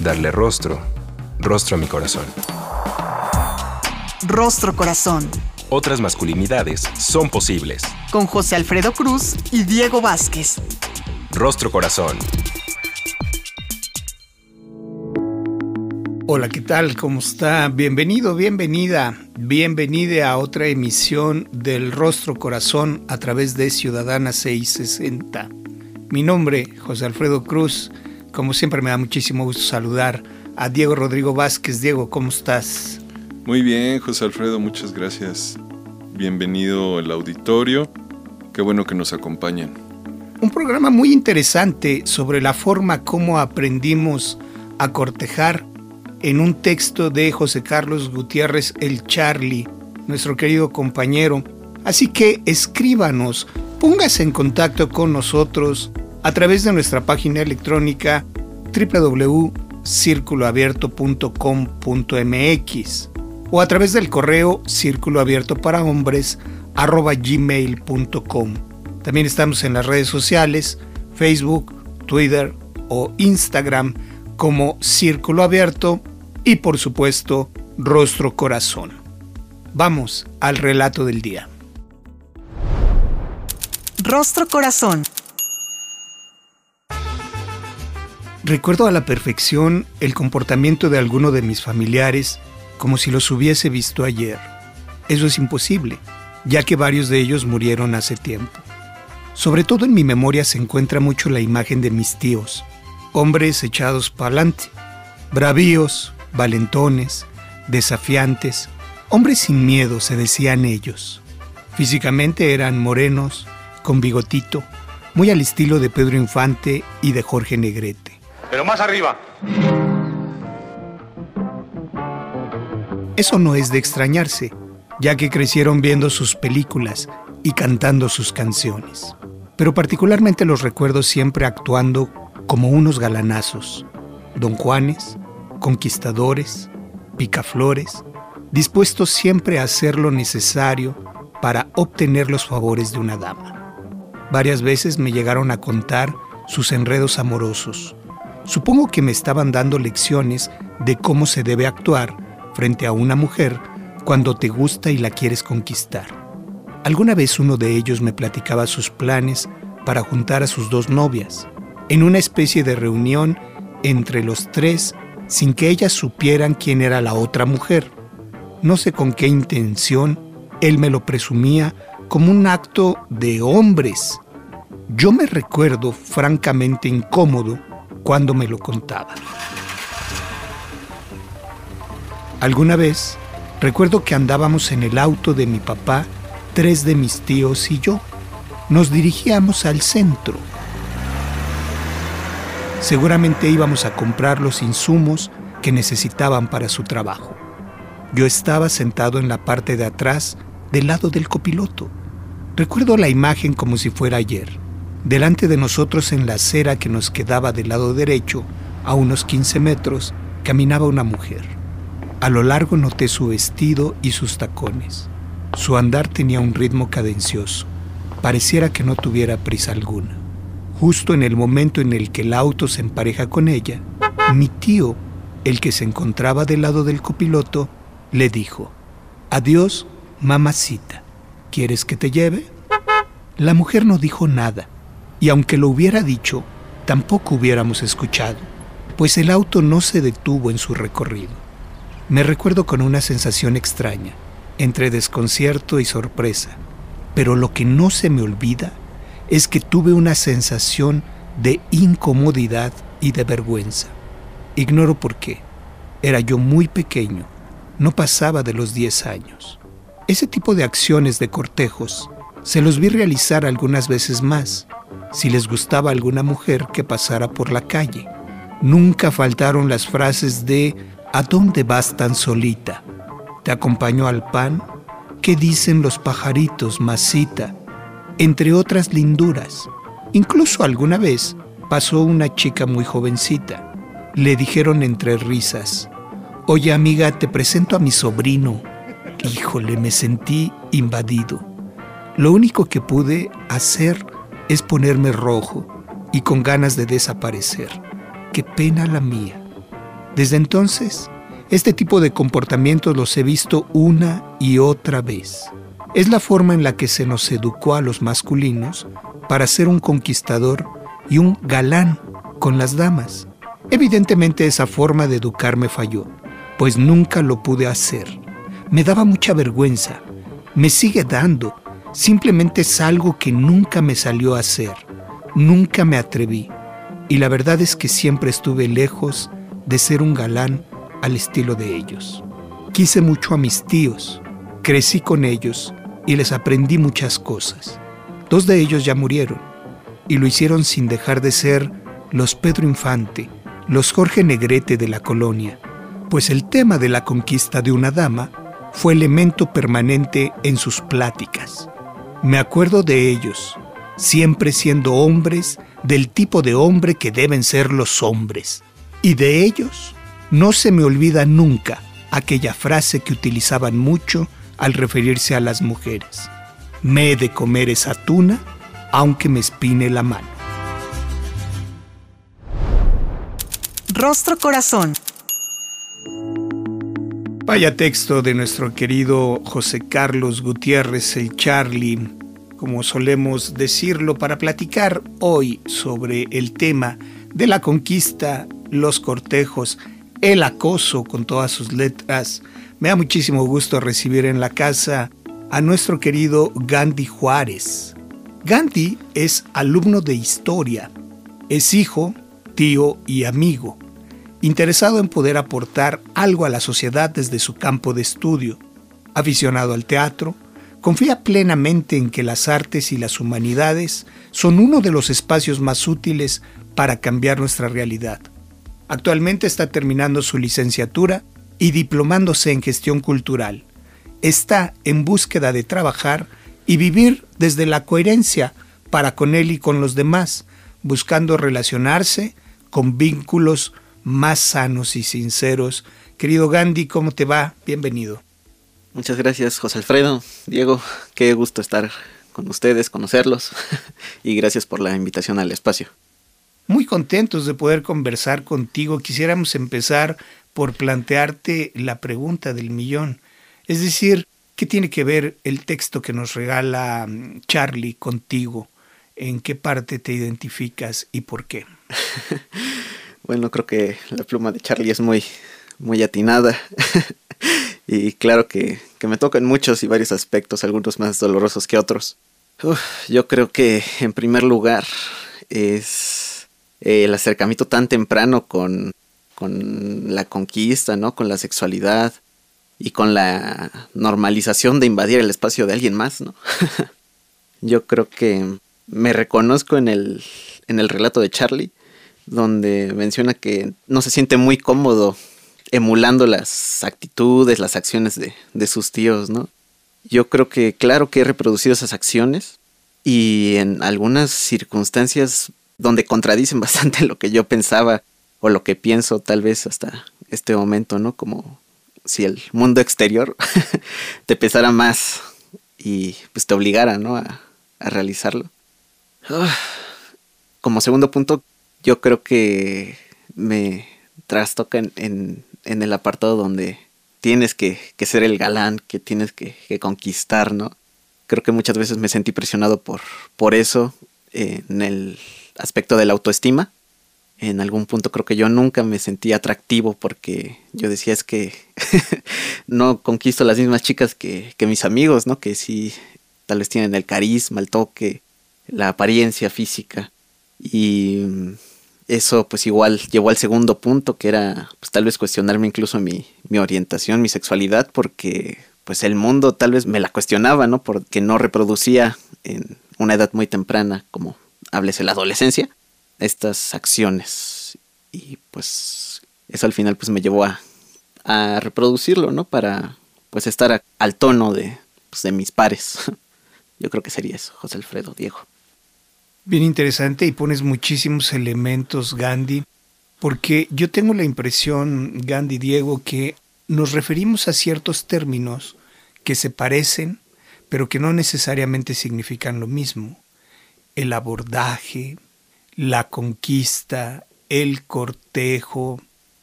Darle rostro, rostro a mi corazón. Rostro Corazón. Otras masculinidades son posibles. Con José Alfredo Cruz y Diego Vázquez. Rostro Corazón. Hola, ¿qué tal? ¿Cómo está? Bienvenido, bienvenida, bienvenida a otra emisión del Rostro Corazón a través de Ciudadana 660. Mi nombre, José Alfredo Cruz. Como siempre me da muchísimo gusto saludar a Diego Rodrigo Vázquez. Diego, ¿cómo estás? Muy bien, José Alfredo, muchas gracias. Bienvenido al auditorio. Qué bueno que nos acompañan. Un programa muy interesante sobre la forma como aprendimos a cortejar en un texto de José Carlos Gutiérrez El Charlie, nuestro querido compañero. Así que escríbanos, póngase en contacto con nosotros a través de nuestra página electrónica www.circuloabierto.com.mx o a través del correo círculo abierto para hombres gmail.com. También estamos en las redes sociales, Facebook, Twitter o Instagram como Círculo Abierto y por supuesto Rostro Corazón. Vamos al relato del día. Rostro Corazón. Recuerdo a la perfección el comportamiento de alguno de mis familiares como si los hubiese visto ayer. Eso es imposible, ya que varios de ellos murieron hace tiempo. Sobre todo en mi memoria se encuentra mucho la imagen de mis tíos, hombres echados para adelante, bravíos, valentones, desafiantes, hombres sin miedo, se decían ellos. Físicamente eran morenos, con bigotito, muy al estilo de Pedro Infante y de Jorge Negrete. Pero más arriba. Eso no es de extrañarse, ya que crecieron viendo sus películas y cantando sus canciones. Pero particularmente los recuerdo siempre actuando como unos galanazos, don Juanes, conquistadores, picaflores, dispuestos siempre a hacer lo necesario para obtener los favores de una dama. Varias veces me llegaron a contar sus enredos amorosos. Supongo que me estaban dando lecciones de cómo se debe actuar frente a una mujer cuando te gusta y la quieres conquistar. Alguna vez uno de ellos me platicaba sus planes para juntar a sus dos novias, en una especie de reunión entre los tres sin que ellas supieran quién era la otra mujer. No sé con qué intención, él me lo presumía como un acto de hombres. Yo me recuerdo francamente incómodo cuando me lo contaba. Alguna vez recuerdo que andábamos en el auto de mi papá, tres de mis tíos y yo. Nos dirigíamos al centro. Seguramente íbamos a comprar los insumos que necesitaban para su trabajo. Yo estaba sentado en la parte de atrás, del lado del copiloto. Recuerdo la imagen como si fuera ayer. Delante de nosotros en la acera que nos quedaba del lado derecho, a unos 15 metros, caminaba una mujer. A lo largo noté su vestido y sus tacones. Su andar tenía un ritmo cadencioso. Pareciera que no tuviera prisa alguna. Justo en el momento en el que el auto se empareja con ella, mi tío, el que se encontraba del lado del copiloto, le dijo, Adiós, mamacita. ¿Quieres que te lleve? La mujer no dijo nada, y aunque lo hubiera dicho, tampoco hubiéramos escuchado, pues el auto no se detuvo en su recorrido. Me recuerdo con una sensación extraña, entre desconcierto y sorpresa, pero lo que no se me olvida es que tuve una sensación de incomodidad y de vergüenza. Ignoro por qué. Era yo muy pequeño, no pasaba de los 10 años. Ese tipo de acciones de cortejos se los vi realizar algunas veces más, si les gustaba alguna mujer que pasara por la calle. nunca faltaron las frases de ¿A dónde vas tan solita? ¿Te acompañó al pan? ¿Qué dicen los pajaritos, masita? Entre otras linduras. Incluso alguna vez pasó una chica muy jovencita. Le dijeron entre risas, Oye amiga, te presento a mi sobrino. Híjole, me sentí invadido. Lo único que pude hacer es ponerme rojo y con ganas de desaparecer. Qué pena la mía. Desde entonces, este tipo de comportamientos los he visto una y otra vez. Es la forma en la que se nos educó a los masculinos para ser un conquistador y un galán con las damas. Evidentemente esa forma de educarme falló, pues nunca lo pude hacer. Me daba mucha vergüenza, me sigue dando, simplemente es algo que nunca me salió a hacer, nunca me atreví. Y la verdad es que siempre estuve lejos de ser un galán al estilo de ellos. Quise mucho a mis tíos, crecí con ellos y les aprendí muchas cosas. Dos de ellos ya murieron y lo hicieron sin dejar de ser los Pedro Infante, los Jorge Negrete de la colonia, pues el tema de la conquista de una dama fue elemento permanente en sus pláticas. Me acuerdo de ellos, siempre siendo hombres del tipo de hombre que deben ser los hombres. Y de ellos no se me olvida nunca aquella frase que utilizaban mucho al referirse a las mujeres. Me he de comer esa tuna aunque me espine la mano. Rostro Corazón. Vaya texto de nuestro querido José Carlos Gutiérrez, el Charlie, como solemos decirlo, para platicar hoy sobre el tema de la conquista, los cortejos, el acoso con todas sus letras. Me da muchísimo gusto recibir en la casa a nuestro querido Gandhi Juárez. Gandhi es alumno de historia, es hijo, tío y amigo, interesado en poder aportar algo a la sociedad desde su campo de estudio, aficionado al teatro, confía plenamente en que las artes y las humanidades son uno de los espacios más útiles para cambiar nuestra realidad. Actualmente está terminando su licenciatura y diplomándose en gestión cultural. Está en búsqueda de trabajar y vivir desde la coherencia para con él y con los demás, buscando relacionarse con vínculos más sanos y sinceros. Querido Gandhi, ¿cómo te va? Bienvenido. Muchas gracias, José Alfredo. Diego, qué gusto estar con ustedes, conocerlos y gracias por la invitación al espacio muy contentos de poder conversar contigo. Quisiéramos empezar por plantearte la pregunta del millón. Es decir, ¿qué tiene que ver el texto que nos regala mm, Charlie contigo? ¿En qué parte te identificas y por qué? bueno, creo que la pluma de Charlie es muy, muy atinada. y claro que, que, me tocan muchos y varios aspectos, algunos más dolorosos que otros. yo creo que en primer lugar es el acercamiento tan temprano con, con la conquista, ¿no? Con la sexualidad y con la normalización de invadir el espacio de alguien más, ¿no? Yo creo que me reconozco en el, en el relato de Charlie, donde menciona que no se siente muy cómodo emulando las actitudes, las acciones de, de sus tíos, ¿no? Yo creo que claro que he reproducido esas acciones y en algunas circunstancias donde contradicen bastante lo que yo pensaba o lo que pienso tal vez hasta este momento, ¿no? Como si el mundo exterior te pesara más y pues te obligara, ¿no? A, realizarlo. Como segundo punto, yo creo que me trastoca en, en, el apartado donde tienes que, ser el galán, que tienes que, que, conquistar, ¿no? Creo que muchas veces me sentí presionado por, por eso en el aspecto de la autoestima. En algún punto creo que yo nunca me sentí atractivo porque yo decía es que no conquisto las mismas chicas que, que mis amigos, ¿no? Que sí tal vez tienen el carisma, el toque, la apariencia física. Y eso pues igual llevó al segundo punto que era pues tal vez cuestionarme incluso mi, mi orientación, mi sexualidad, porque pues el mundo tal vez me la cuestionaba, ¿no? Porque no reproducía en una edad muy temprana como háblese la adolescencia, estas acciones. y pues eso al final pues me llevó a, a reproducirlo, ¿no? Para pues estar al tono de, pues, de mis pares. Yo creo que sería eso, José Alfredo, Diego. Bien interesante y pones muchísimos elementos, Gandhi, porque yo tengo la impresión, Gandhi, Diego, que nos referimos a ciertos términos que se parecen, pero que no necesariamente significan lo mismo. El abordaje, la conquista, el cortejo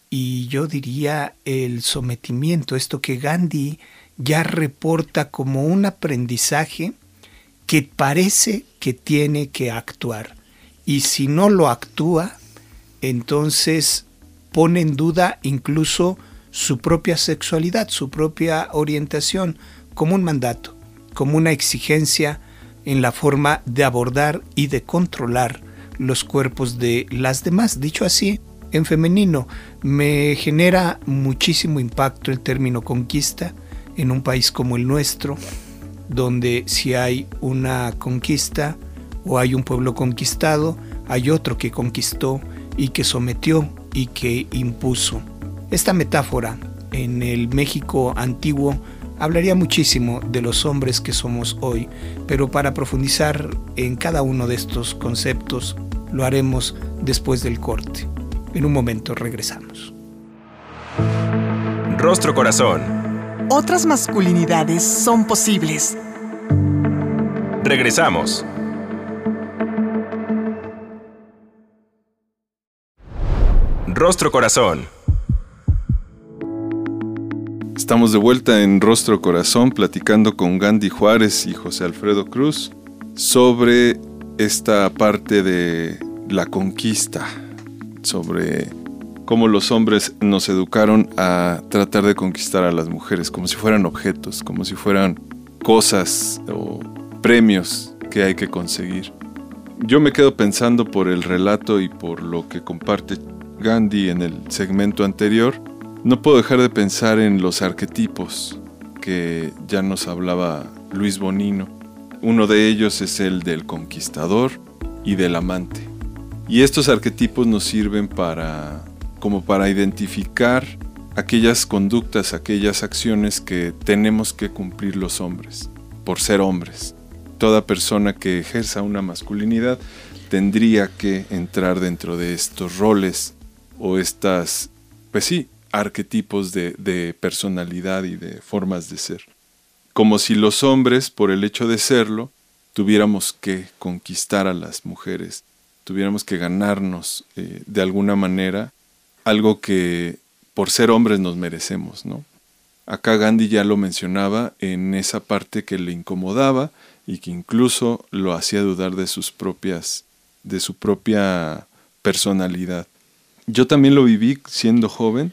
y yo diría el sometimiento, esto que Gandhi ya reporta como un aprendizaje que parece que tiene que actuar. Y si no lo actúa, entonces pone en duda incluso su propia sexualidad, su propia orientación, como un mandato, como una exigencia en la forma de abordar y de controlar los cuerpos de las demás. Dicho así, en femenino, me genera muchísimo impacto el término conquista en un país como el nuestro, donde si hay una conquista o hay un pueblo conquistado, hay otro que conquistó y que sometió y que impuso. Esta metáfora en el México antiguo hablaría muchísimo de los hombres que somos hoy, pero para profundizar en cada uno de estos conceptos lo haremos después del corte. En un momento regresamos. Rostro Corazón. Otras masculinidades son posibles. Regresamos. Rostro Corazón. Estamos de vuelta en Rostro Corazón platicando con Gandhi Juárez y José Alfredo Cruz sobre esta parte de la conquista, sobre cómo los hombres nos educaron a tratar de conquistar a las mujeres como si fueran objetos, como si fueran cosas o premios que hay que conseguir. Yo me quedo pensando por el relato y por lo que comparte Gandhi en el segmento anterior, no puedo dejar de pensar en los arquetipos que ya nos hablaba Luis Bonino. Uno de ellos es el del conquistador y del amante. Y estos arquetipos nos sirven para como para identificar aquellas conductas, aquellas acciones que tenemos que cumplir los hombres, por ser hombres. Toda persona que ejerza una masculinidad tendría que entrar dentro de estos roles o estas, pues sí, arquetipos de, personalidad y de formas de ser. Como si los hombres, por el hecho de serlo, tuviéramos que conquistar a las mujeres, tuviéramos que ganarnos eh, de alguna manera algo que por ser hombres nos merecemos, ¿no? Acá Gandhi ya lo mencionaba en esa parte que le incomodaba y que incluso lo hacía dudar de sus propias, de su propia personalidad. Yo también lo viví siendo joven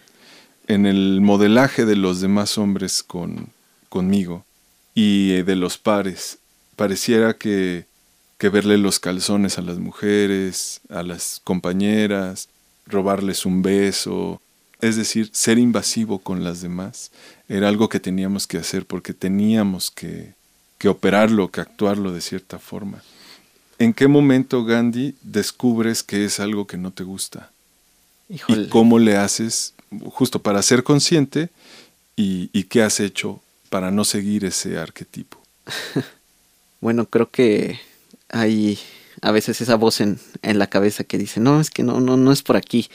en el modelaje de los demás hombres con, conmigo y de los pares. Pareciera que, que verle los calzones a las mujeres, a las compañeras, robarles un beso, es decir, ser invasivo con las demás, era algo que teníamos que hacer porque teníamos que, que operarlo, que actuarlo de cierta forma. ¿En qué momento, Gandhi, descubres que es algo que no te gusta? ¿Y cómo le haces justo para ser consciente y, y qué has hecho para no seguir ese arquetipo? bueno, creo que hay a veces esa voz en, en, la cabeza que dice, no, es que no, no, no es por aquí.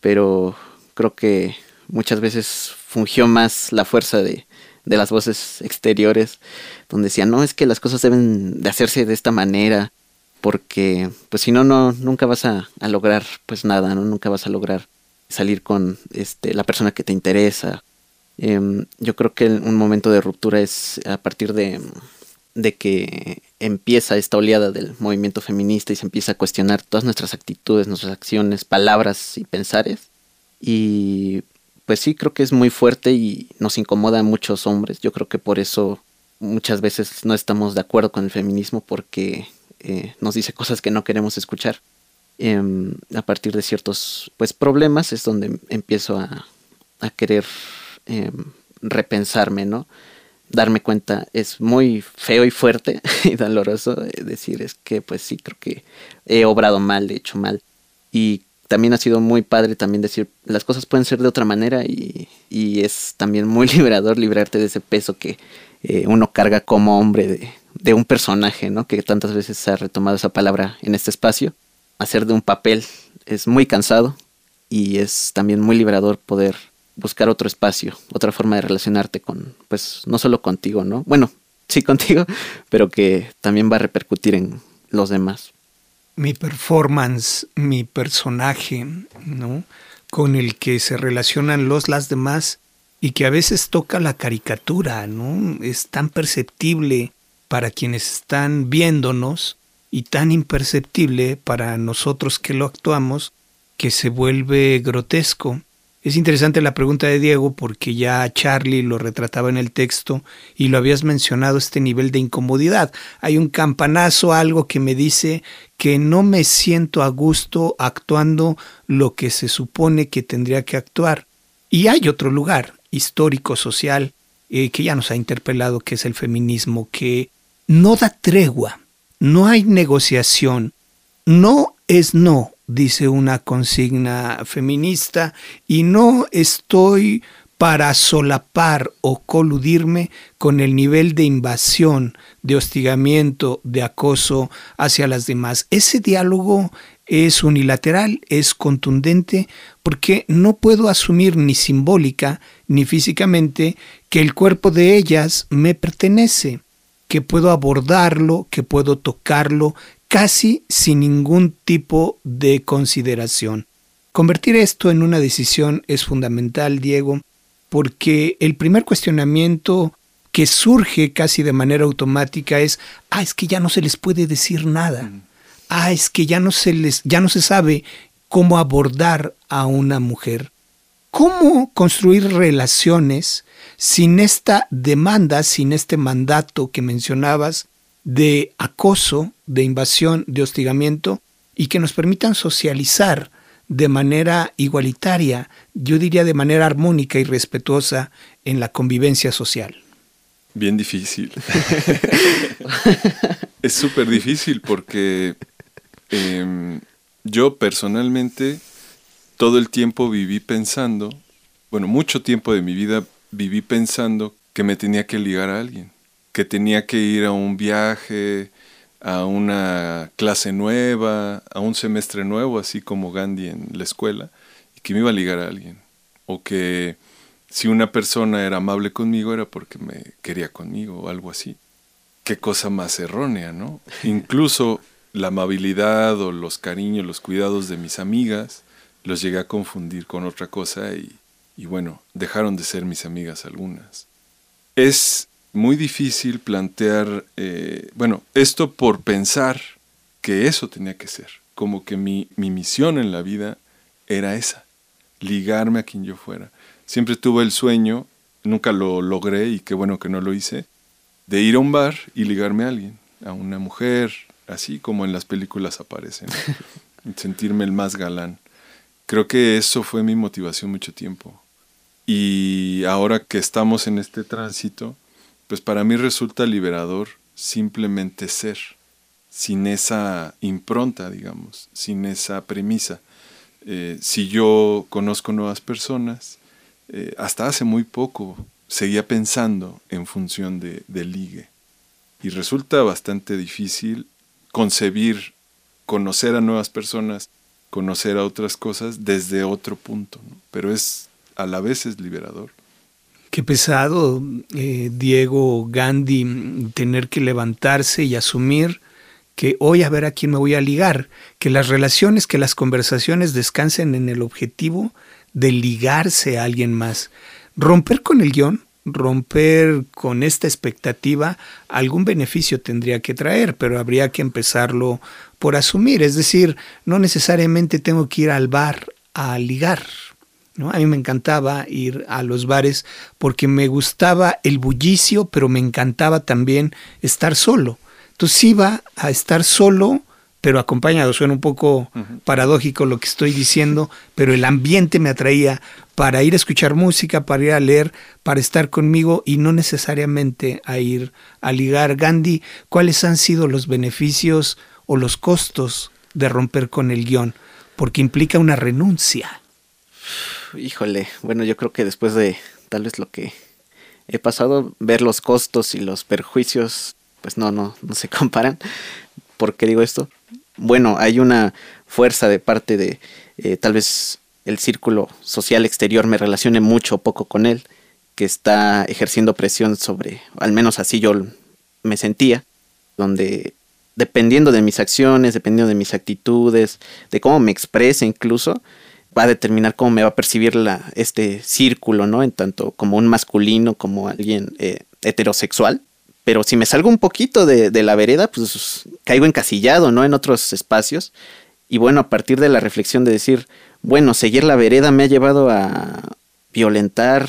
Pero creo que muchas veces fungió más la fuerza de, de las voces exteriores, donde decían, no, es que las cosas deben de hacerse de esta manera, porque pues si no, no, nunca vas a, a lograr pues nada, ¿no? Nunca vas a lograr salir con este, la persona que te interesa. Eh, yo creo que un momento de ruptura es a partir de, de que empieza esta oleada del movimiento feminista y se empieza a cuestionar todas nuestras actitudes, nuestras acciones, palabras y pensares. Y pues sí, creo que es muy fuerte y nos incomoda a muchos hombres. Yo creo que por eso muchas veces no estamos de acuerdo con el feminismo porque eh, nos dice cosas que no queremos escuchar. Eh, a partir de ciertos pues problemas es donde empiezo a, a querer eh, repensarme, ¿no? Darme cuenta es muy feo y fuerte y doloroso decir es que pues sí creo que he obrado mal, he hecho mal y también ha sido muy padre también decir las cosas pueden ser de otra manera y, y es también muy liberador librarte de ese peso que eh, uno carga como hombre de, de, un personaje, ¿no? Que tantas veces ha retomado esa palabra en este espacio. Hacer de un papel es muy cansado y es también muy liberador poder buscar otro espacio, otra forma de relacionarte con, pues, no solo contigo, ¿no? Bueno, sí contigo, pero que también va a repercutir en los demás. Mi performance, mi personaje, ¿no? Con el que se relacionan los las demás y que a veces toca la caricatura, ¿no? Es tan perceptible para quienes están viéndonos y tan imperceptible para nosotros que lo actuamos que se vuelve grotesco. Es interesante la pregunta de Diego porque ya Charlie lo retrataba en el texto y lo habías mencionado este nivel de incomodidad. Hay un campanazo, algo que me dice que no me siento a gusto actuando lo que se supone que tendría que actuar. Y hay otro lugar histórico, social, eh, que ya nos ha interpelado, que es el feminismo, que no da tregua, no hay negociación, no es no, dice una consigna feminista, y no estoy para solapar o coludirme con el nivel de invasión, de hostigamiento, de acoso hacia las demás. Ese diálogo es unilateral, es contundente, porque no puedo asumir ni simbólica ni físicamente que el cuerpo de ellas me pertenece, que puedo abordarlo, que puedo tocarlo, casi sin ningún tipo de consideración. Convertir esto en una decisión es fundamental, Diego, porque el primer cuestionamiento que surge casi de manera automática es, ah, es que ya no se les puede decir nada. Mm. Ah, es que ya no se les ya no se sabe cómo abordar a una mujer. ¿Cómo construir relaciones sin esta demanda, sin este mandato que mencionabas de acoso, de invasión, de hostigamiento y que nos permitan socializar de manera igualitaria, yo diría de manera armónica y respetuosa en la convivencia social. Bien difícil. es súper difícil porque em, yo personalmente todo el tiempo viví pensando, bueno, mucho tiempo de mi vida viví pensando que me tenía que ligar a alguien que tenía que ir a un viaje, a una clase nueva, a un semestre nuevo, así como Gandhi en la escuela, y que me iba a ligar a alguien. O que si una persona era amable conmigo era porque me quería conmigo o algo así. Qué cosa más errónea, ¿no? Incluso la amabilidad o los cariños, los cuidados de mis amigas, los llegué a confundir con otra cosa y, y bueno, dejaron de ser mis amigas algunas. Es muy difícil plantear, eh, bueno, esto por pensar que eso tenía que ser, como que mi, mi misión en la vida era esa, ligarme a quien yo fuera. Siempre tuve el sueño, nunca lo logré y qué bueno que no lo hice, de ir a un bar y ligarme a alguien, a una mujer, así como en las películas aparecen, sentirme el más galán. Creo que eso fue mi motivación mucho tiempo. Y ahora que estamos en este tránsito, pues para mí resulta liberador simplemente ser, sin esa impronta, digamos, sin esa premisa. Eh, si yo conozco nuevas personas, eh, hasta hace muy poco seguía pensando en función de, ligue. Y resulta bastante difícil concebir, conocer a nuevas personas, conocer a otras cosas desde otro punto, pero es a la vez es liberador. Qué pesado, eh, Diego Gandhi, tener que levantarse y asumir que hoy a ver a quién me voy a ligar, que las relaciones, que las conversaciones descansen en el objetivo de ligarse a alguien más. Romper con el guion, romper con esta expectativa, algún beneficio tendría que traer, pero habría que empezarlo por asumir. Es decir, no necesariamente tengo que ir al bar a ligar, a mí me encantaba ir a los bares porque me gustaba el bullicio, pero me encantaba también estar solo. Entonces iba a estar solo, pero acompañado. Suena un poco paradójico lo que estoy diciendo, pero el ambiente me atraía para ir a escuchar música, para ir a leer, para estar conmigo y no necesariamente a ir a ligar. Gandhi, ¿cuáles han sido los beneficios o los costos de romper con el guion? porque implica una renuncia. Híjole, bueno, yo creo que después de tal vez lo que he pasado, ver los costos y los perjuicios, pues no, no, no se comparan. ¿Por qué digo esto? Bueno, hay una fuerza de parte de eh, tal vez el círculo social exterior me relacione mucho o poco con él, que está ejerciendo presión sobre, al menos así yo me sentía, donde dependiendo de mis acciones, dependiendo de mis actitudes, de cómo me exprese incluso, va a determinar cómo me va a percibir la, este círculo, ¿no? En tanto como un masculino, como alguien eh, heterosexual. Pero si me salgo un poquito de, la vereda, pues caigo encasillado, ¿no? En otros espacios. Y bueno, a partir de la reflexión de decir, bueno, seguir la vereda me ha llevado a violentar,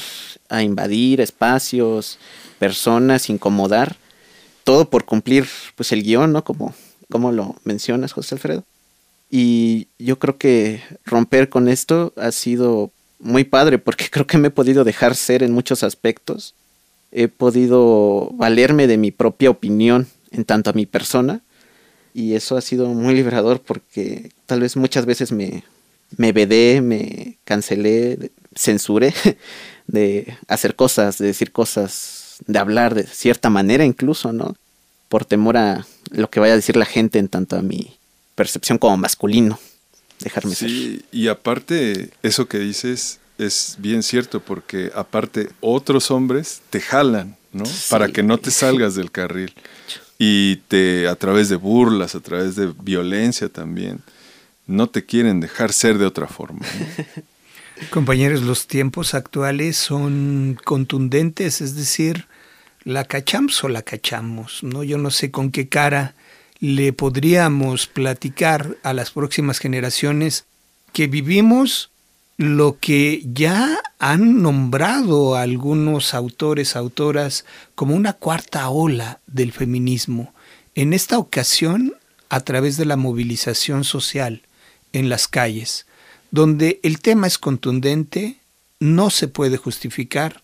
a invadir espacios, personas, incomodar, todo por cumplir pues el guion, ¿no? Como, como lo mencionas, José Alfredo. Y yo creo que romper con esto ha sido muy padre porque creo que me he podido dejar ser en muchos aspectos. He podido valerme de mi propia opinión en tanto a mi persona. Y eso ha sido muy liberador porque tal vez muchas veces me, me vedé, me cancelé, censuré de hacer cosas, de decir cosas, de hablar de cierta manera incluso, ¿no? Por temor a lo que vaya a decir la gente en tanto a mi percepción como masculino. Dejarme sí, y aparte, eso que dices es bien cierto, porque aparte otros hombres te jalan, ¿no? Para que no te salgas del carril. Y te, a través de burlas, a través de violencia también, no te quieren dejar ser de otra forma. Compañeros, los tiempos actuales son contundentes, es decir, la cachamos o la cachamos, ¿no? Yo no sé con qué cara le podríamos platicar a las próximas generaciones que vivimos lo que ya han nombrado algunos autores, autoras, como una cuarta ola del feminismo. En esta ocasión, a través de la movilización social en las calles, donde el tema es contundente, no se puede justificar,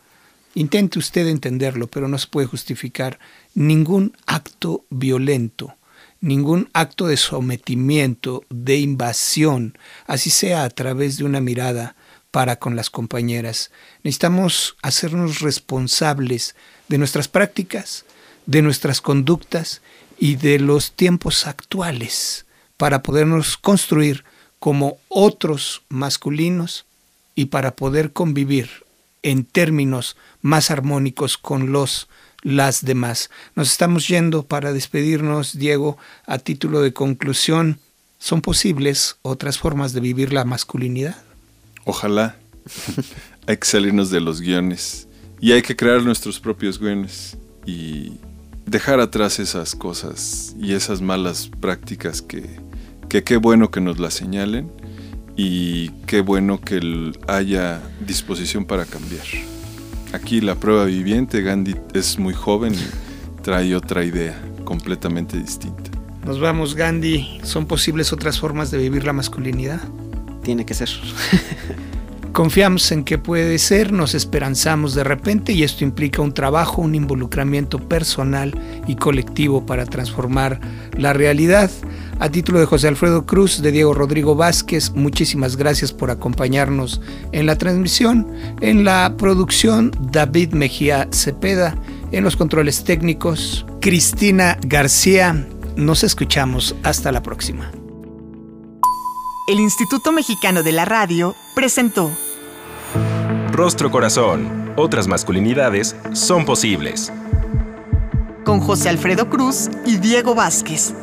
intente usted entenderlo, pero no se puede justificar ningún acto violento ningún acto de sometimiento, de invasión, así sea a través de una mirada para con las compañeras. Necesitamos hacernos responsables de nuestras prácticas, de nuestras conductas y de los tiempos actuales para podernos construir como otros masculinos y para poder convivir en términos más armónicos con los las demás. Nos estamos yendo para despedirnos, Diego, a título de conclusión. ¿Son posibles otras formas de vivir la masculinidad? Ojalá. hay que salirnos de los guiones y hay que crear nuestros propios guiones y dejar atrás esas cosas y esas malas prácticas que, que qué bueno que nos las señalen y qué bueno que haya disposición para cambiar. Aquí la prueba viviente, Gandhi es muy joven y trae otra idea completamente distinta. Nos vamos, Gandhi. ¿Son posibles otras formas de vivir la masculinidad? Tiene que ser. Confiamos en que puede ser, nos esperanzamos de repente y esto implica un trabajo, un involucramiento personal y colectivo para transformar la realidad. A título de José Alfredo Cruz, de Diego Rodrigo Vázquez, muchísimas gracias por acompañarnos en la transmisión, en la producción David Mejía Cepeda, en los controles técnicos Cristina García. Nos escuchamos, hasta la próxima. El Instituto Mexicano de la Radio presentó Rostro Corazón, otras masculinidades son posibles. Con José Alfredo Cruz y Diego Vázquez.